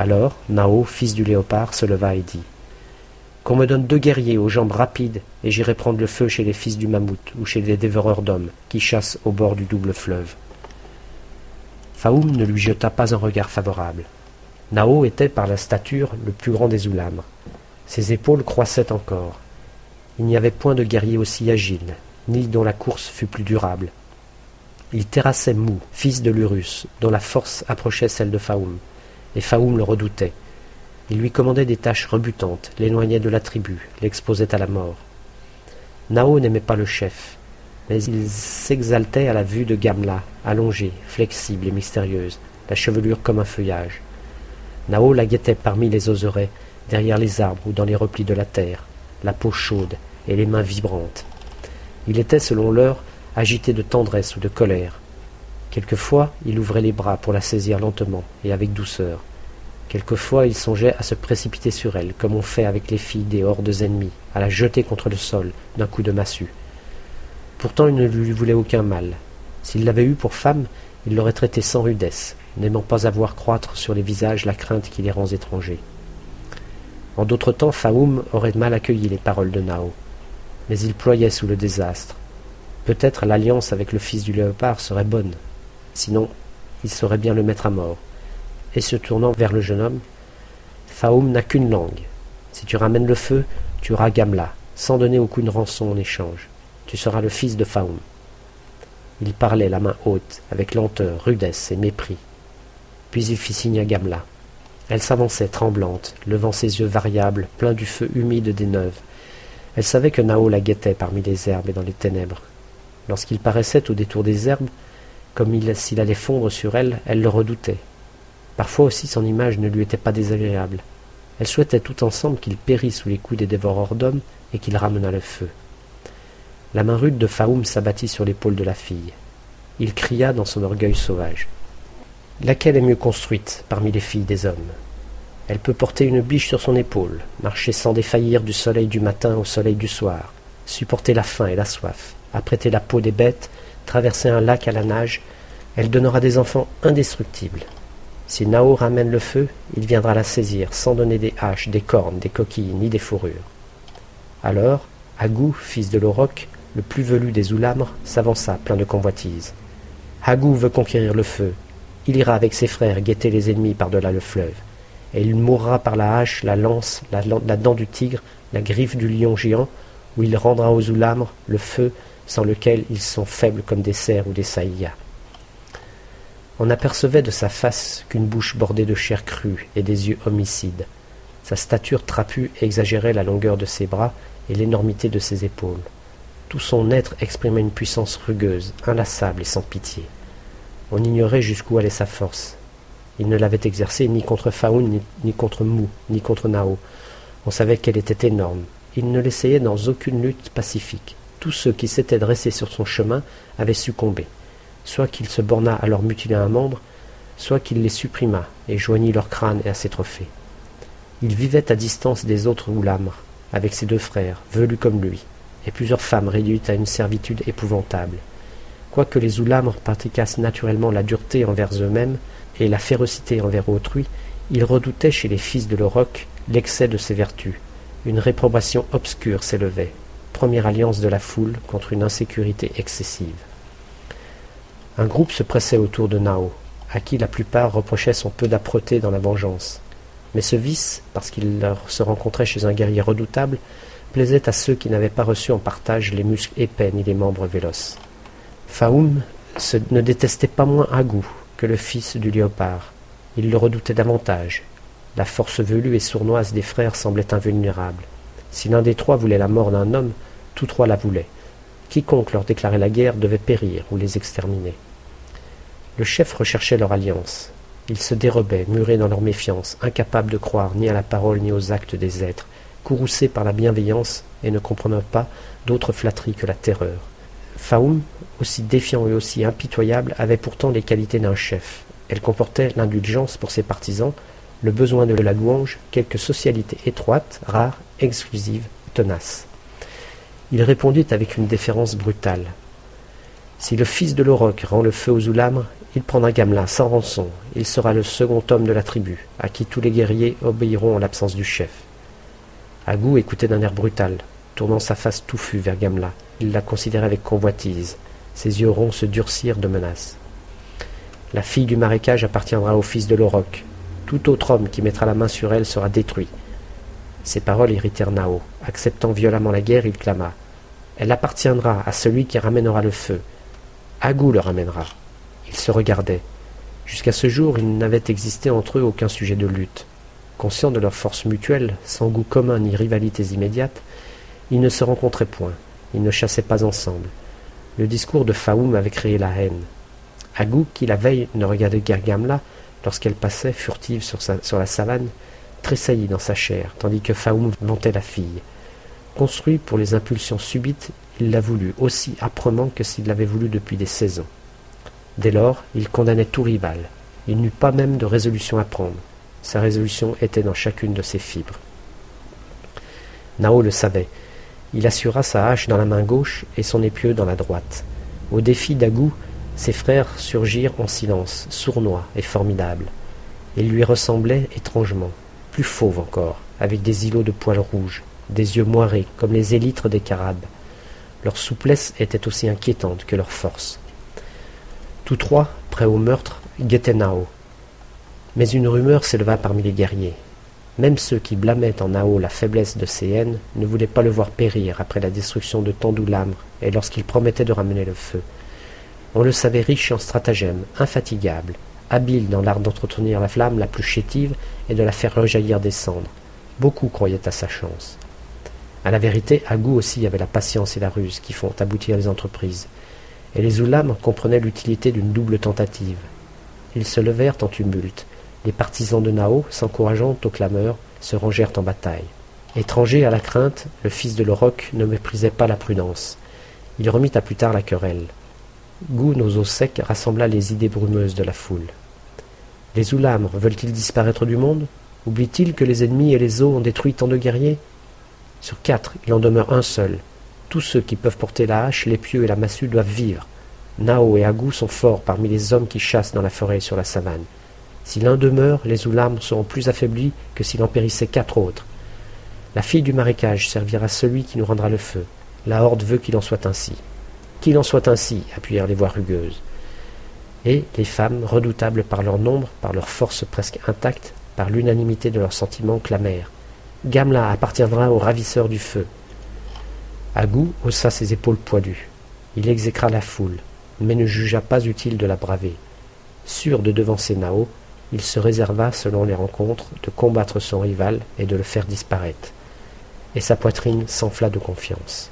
Alors, Nao, fils du léopard, se leva et dit Qu'on me donne deux guerriers aux jambes rapides, et j'irai prendre le feu chez les fils du mammouth ou chez les dévoreurs d'hommes qui chassent au bord du double fleuve. Faoum ne lui jeta pas un regard favorable. Nao était par la stature le plus grand des Oulamres. Ses épaules croissaient encore. Il n'y avait point de guerrier aussi agile, ni dont la course fût plus durable. Il terrassait Mou, fils de Lurus, dont la force approchait celle de Faoum, et Faoum le redoutait. Il lui commandait des tâches rebutantes, l'éloignait de la tribu, l'exposait à la mort. Nao n'aimait pas le chef, mais il s'exaltait à la vue de Gamla, allongée, flexible et mystérieuse, la chevelure comme un feuillage. Nao la guettait parmi les oserets, derrière les arbres ou dans les replis de la terre, la peau chaude et les mains vibrantes. Il était, selon l'heure, agité de tendresse ou de colère. Quelquefois, il ouvrait les bras pour la saisir lentement et avec douceur. Quelquefois, il songeait à se précipiter sur elle, comme on fait avec les filles des hordes ennemies, à la jeter contre le sol d'un coup de massue. Pourtant il ne lui voulait aucun mal. S'il l'avait eue pour femme, il l'aurait traitée sans rudesse, n'aimant pas avoir croître sur les visages la crainte qui les rend étrangers. En d'autres temps, Faoum aurait mal accueilli les paroles de Nao, mais il ployait sous le désastre. Peut-être l'alliance avec le fils du léopard serait bonne, sinon il saurait bien le mettre à mort. Et se tournant vers le jeune homme, Faoum n'a qu'une langue. Si tu ramènes le feu, tu auras Gamla, sans donner aucune rançon en échange. Tu seras le fils de Faoum. Il parlait la main haute, avec lenteur, rudesse et mépris. Puis il fit signe à Gamla. Elle s'avançait tremblante, levant ses yeux variables, pleins du feu humide des neuves. Elle savait que Nao la guettait parmi les herbes et dans les ténèbres. Lorsqu'il paraissait au détour des herbes, comme s'il allait fondre sur elle, elle le redoutait. Parfois aussi son image ne lui était pas désagréable. Elle souhaitait tout ensemble qu'il pérît sous les coups des dévoreurs d'hommes et qu'il ramenât le feu. La main rude de Faoum s'abattit sur l'épaule de la fille. Il cria dans son orgueil sauvage. Laquelle est mieux construite parmi les filles des hommes? Elle peut porter une biche sur son épaule, marcher sans défaillir du soleil du matin au soleil du soir, supporter la faim et la soif, apprêter la peau des bêtes, traverser un lac à la nage, elle donnera des enfants indestructibles. Si Nao ramène le feu, il viendra la saisir sans donner des haches, des cornes, des coquilles, ni des fourrures. Alors, Agou, fils de l'Auroch, le plus velu des Oulamres, s'avança plein de convoitise. Hagou veut conquérir le feu. Il ira avec ses frères guetter les ennemis par-delà le fleuve. Et il mourra par la hache, la lance, la, dent du tigre, la griffe du lion géant, où il rendra aux Oulamres le feu sans lequel ils sont faibles comme des cerfs ou des saïas. On apercevait de sa face qu'une bouche bordée de chair crue et des yeux homicides. Sa stature trapue exagérait la longueur de ses bras et l'énormité de ses épaules. Tout son être exprimait une puissance rugueuse, inlassable et sans pitié. On ignorait jusqu'où allait sa force. Il ne l'avait exercée ni contre Faoun, ni, contre Mou, ni contre Nao. On savait qu'elle était énorme. Il ne l'essayait dans aucune lutte pacifique. Tous ceux qui s'étaient dressés sur son chemin avaient succombé. Soit qu'il se borna à leur mutiler un membre, soit qu'il les supprimât et joignit leur crâne à ses trophées. Il vivait à distance des autres Oulamres, avec ses deux frères, velus comme lui et plusieurs femmes réduites à une servitude épouvantable. Quoique les Oulamres pratiquassent naturellement la dureté envers eux-mêmes et la férocité envers autrui, ils redoutaient chez les fils de l'Auroch l'excès de ces vertus. Une réprobation obscure s'élevait, première alliance de la foule contre une insécurité excessive. Un groupe se pressait autour de Nao, à qui la plupart reprochaient son peu d'âpreté dans la vengeance. Mais ce vice, parce qu'il se rencontrait chez un guerrier redoutable, plaisait à ceux qui n'avaient pas reçu en partage les muscles épais ni les membres véloces. Faoum ne détestait pas moins Agou que le fils du léopard. Il le redoutait davantage. La force velue et sournoise des frères semblait invulnérable. Si l'un des trois voulait la mort d'un homme, tous trois la voulaient. Quiconque leur déclarait la guerre devait périr ou les exterminer. Le chef recherchait leur alliance. Ils se dérobaient, murés dans leur méfiance, incapables de croire ni à la parole ni aux actes des êtres, courroucés par la bienveillance et ne comprenant pas d'autre flatterie que la terreur. Faoum, aussi défiant et aussi impitoyable, avait pourtant les qualités d'un chef. Elle comportait l'indulgence pour ses partisans, le besoin de la louange, quelque socialité étroite, rare, exclusive, tenace. Il répondit avec une déférence brutale. Si le fils de l'Auroch rend le feu aux Oulamres, Il prendra Gamla sans rançon. Il sera le second homme de la tribu, à qui tous les guerriers obéiront en l'absence du chef. Agou écoutait d'un air brutal, tournant sa face touffue vers Gamla. Il la considérait avec convoitise. Ses yeux ronds se durcirent de menaces. La fille du marécage appartiendra au fils de l'Oroc. Tout autre homme qui mettra la main sur elle sera détruit. Ces paroles irritèrent Nao. Acceptant violemment la guerre, il clama. Elle appartiendra à celui qui ramènera le feu. Agou le ramènera. Ils se regardaient. Jusqu'à ce jour, il n'avait existé entre eux aucun sujet de lutte. Conscients de leur force mutuelle, sans goût commun ni rivalités immédiates, ils ne se rencontraient point, ils ne chassaient pas ensemble. Le discours de Faoum avait créé la haine. Agou, qui la veille ne regardait guère Gamla, lorsqu'elle passait, furtive sur, sur la savane, tressaillit dans sa chair, tandis que Faoum vantait la fille. Construit pour les impulsions subites, il la voulut aussi âprement que s'il l'avait voulu depuis des saisons. Dès lors, il condamnait tout rival. Il n'eut pas même de résolution à prendre. Sa résolution était dans chacune de ses fibres. Nao le savait. Il assura sa hache dans la main gauche et son épieu dans la droite. Au défi d'Agou, ses frères surgirent en silence, sournois et formidables. Ils lui ressemblaient étrangement, plus fauves encore, avec des îlots de poils rouges, des yeux moirés comme les élytres des carabes. Leur souplesse était aussi inquiétante que leur force. Tous trois, prêts au meurtre, guettaient Nao. Mais une rumeur s'éleva parmi les guerriers. Même ceux qui blâmaient en Nao la faiblesse de ses haines ne voulaient pas le voir périr après la destruction de Tandoulamre et lorsqu'il promettait de ramener le feu. On le savait riche en stratagèmes, infatigable, habile dans l'art d'entretenir la flamme la plus chétive et de la faire rejaillir des cendres. Beaucoup croyaient à sa chance. À la vérité, Agou aussi avait la patience et la ruse qui font aboutir les entreprises et les Oulams comprenaient l'utilité d'une double tentative. Ils se levèrent en tumulte. Les partisans de Nao, s'encourageant aux clameurs, se rangèrent en bataille. Étranger à la crainte, le fils de l'Oroc ne méprisait pas la prudence. Il remit à plus tard la querelle. Gou Nososek rassembla les idées brumeuses de la foule. Les Oulamres veulent-ils disparaître du monde? Oublient-ils que les ennemis et les eaux ont détruit tant de guerriers? Sur quatre, il en demeure un seul, tous ceux qui peuvent porter la hache, l'épieu et la massue doivent vivre. Nao et Agou sont forts parmi les hommes qui chassent dans la forêt et sur la savane. Si l'un demeure, les Oulam seront plus affaiblis que s'il en périssait quatre autres. La fille du marécage servira celui qui nous rendra le feu. La horde veut qu'il en soit ainsi. Qu'il en soit ainsi, appuyèrent les voix rugueuses. Et les femmes, redoutables par leur nombre, par leur force presque intacte, par l'unanimité de leurs sentiments, clamèrent. Gamla appartiendra aux ravisseurs du feu. Agou haussa ses épaules poilues. Il exécra la foule, mais ne jugea pas utile de la braver. Sûr de devancer Nao, il se réserva, selon les rencontres, de combattre son rival et de le faire disparaître. Et sa poitrine s'enfla de confiance.